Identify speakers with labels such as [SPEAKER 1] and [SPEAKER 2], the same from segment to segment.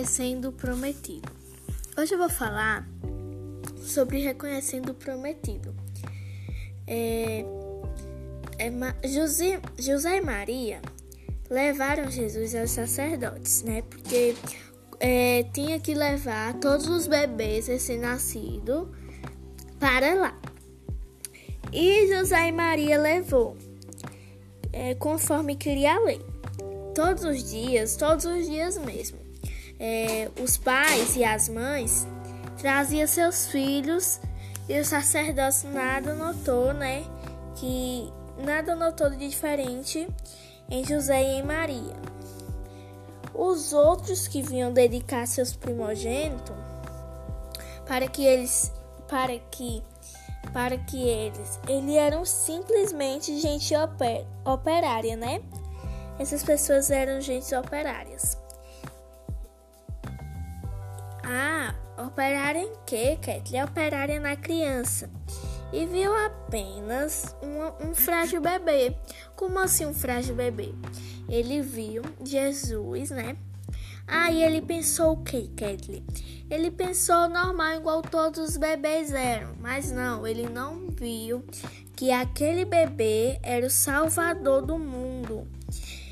[SPEAKER 1] Reconhecendo o Prometido. Hoje eu vou falar sobre Reconhecendo o Prometido. É, é, José, José e Maria levaram Jesus aos sacerdotes, né? Porque é, tinha que levar todos os bebês recém-nascidos para lá. E José e Maria levou, é, conforme queria a lei. Todos os dias, todos os dias mesmo é, os pais e as mães traziam seus filhos e o sacerdote nada notou, né? Que nada notou de diferente em José e em Maria. Os outros que vinham dedicar seus primogênitos para que eles para que para que eles eles eram simplesmente gente oper, operária, né? Essas pessoas eram gente operárias. Ah, operar em que, Kathleen? Operar na criança. E viu apenas um, um frágil bebê. Como assim um frágil bebê? Ele viu Jesus, né? Aí ele pensou o que, Kathleen? Ele pensou normal, igual todos os bebês eram. Mas não, ele não viu que aquele bebê era o salvador do mundo.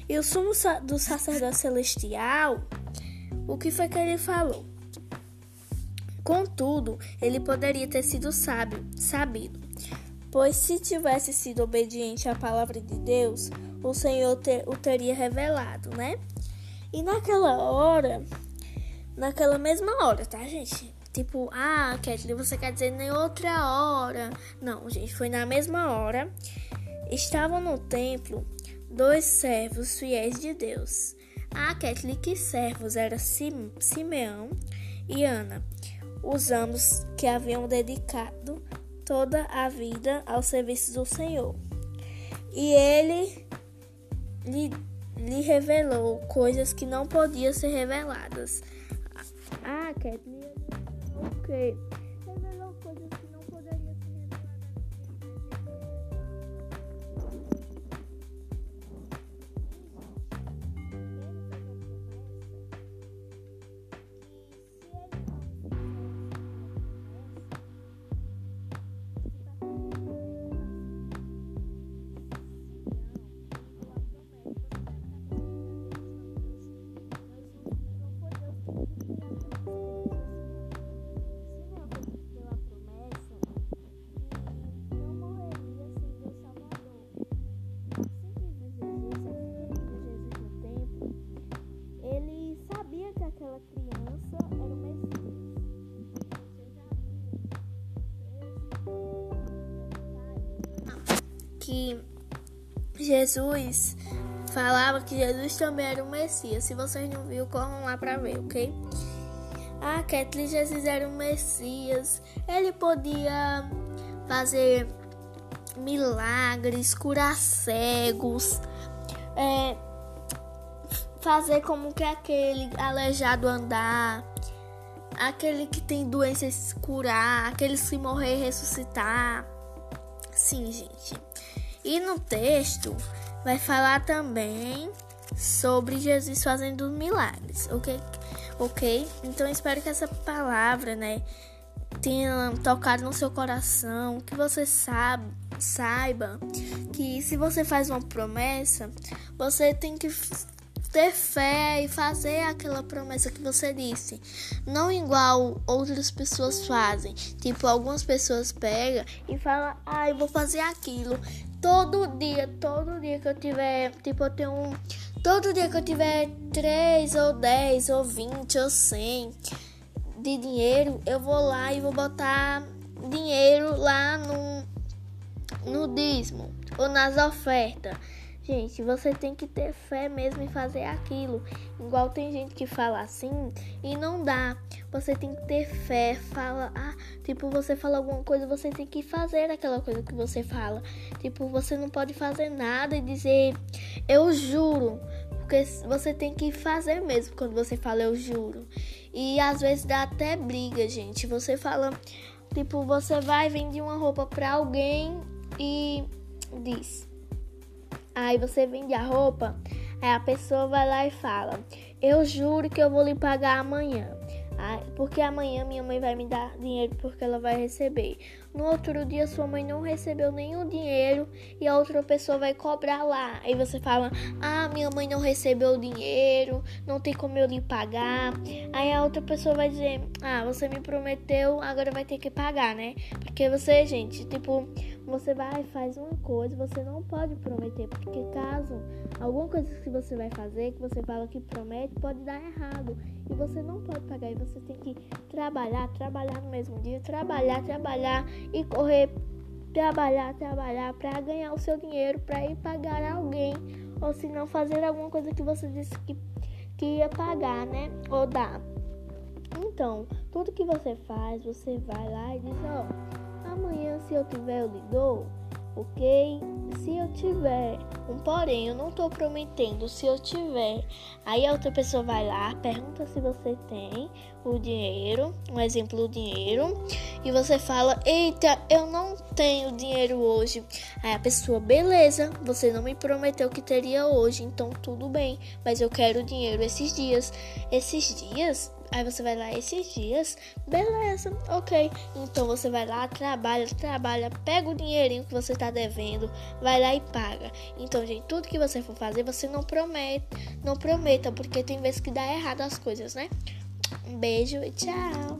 [SPEAKER 1] E o sumo do sacerdote celestial, o que foi que ele falou? Contudo, ele poderia ter sido sábio, sabido, pois se tivesse sido obediente à palavra de Deus, o Senhor ter, o teria revelado, né? E naquela hora, naquela mesma hora, tá, gente? Tipo, ah, Kathleen, você quer dizer em outra hora? Não, gente, foi na mesma hora. Estavam no templo dois servos fiéis de Deus. Ah, Kathleen, que servos? Era Simeão e Ana os anos que haviam dedicado toda a vida ao serviço do Senhor. E ele lhe, lhe revelou coisas que não podiam ser reveladas. Ah, Kathleen, ok. Que Jesus falava que Jesus também era o Messias. Se vocês não viram, corram lá para ver, ok? Ah, Kathleen, Jesus era o Messias. Ele podia fazer milagres, curar cegos, é, fazer como que aquele aleijado andar, aquele que tem doenças curar, aquele que morrer ressuscitar. Sim, gente. E no texto vai falar também sobre Jesus fazendo milagres, ok? Ok? Então espero que essa palavra, né, tenha tocado no seu coração, que você sabe, saiba que se você faz uma promessa, você tem que ter fé e fazer aquela promessa que você disse. Não igual outras pessoas fazem. Tipo, algumas pessoas pegam e falam, ah, eu vou fazer aquilo. Todo dia, todo dia que eu tiver, tipo, eu tenho um. Todo dia que eu tiver 3 ou 10 ou 20 ou 100 de dinheiro, eu vou lá e vou botar dinheiro lá no, no dízimo ou nas ofertas. Gente, você tem que ter fé mesmo em fazer aquilo. Igual tem gente que fala assim e não dá. Você tem que ter fé, fala, ah, tipo, você fala alguma coisa, você tem que fazer aquela coisa que você fala. Tipo, você não pode fazer nada e dizer eu juro, porque você tem que fazer mesmo quando você fala eu juro. E às vezes dá até briga, gente. Você fala, tipo, você vai vender uma roupa para alguém e diz Aí você vende a roupa, aí a pessoa vai lá e fala: eu juro que eu vou lhe pagar amanhã. Porque amanhã minha mãe vai me dar dinheiro porque ela vai receber. No outro dia sua mãe não recebeu nenhum dinheiro e a outra pessoa vai cobrar lá. Aí você fala: "Ah, minha mãe não recebeu o dinheiro, não tem como eu lhe pagar". Aí a outra pessoa vai dizer: "Ah, você me prometeu, agora vai ter que pagar, né?". Porque você, gente, tipo, você vai faz uma coisa, você não pode prometer, porque caso alguma coisa que você vai fazer, que você fala que promete, pode dar errado e você não pode pagar. E você tem que trabalhar, trabalhar no mesmo dia, trabalhar, trabalhar e correr, trabalhar, trabalhar para ganhar o seu dinheiro, para ir pagar alguém, ou se não fazer alguma coisa que você disse que, que ia pagar, né? Ou dar. Então, tudo que você faz, você vai lá e diz, ó, oh, amanhã se eu tiver eu lhe dou ok? Se eu tiver um porém, eu não tô prometendo, se eu tiver, aí a outra pessoa vai lá, pergunta se você tem o dinheiro, um exemplo, o dinheiro, e você fala: Eita, eu não tenho dinheiro hoje. Aí a pessoa, beleza, você não me prometeu que teria hoje, então tudo bem, mas eu quero dinheiro esses dias. Esses dias Aí você vai lá esses dias, beleza, ok. Então você vai lá, trabalha, trabalha, pega o dinheirinho que você tá devendo, vai lá e paga. Então, gente, tudo que você for fazer, você não promete, não prometa, porque tem vezes que dá errado as coisas, né? Um beijo e tchau.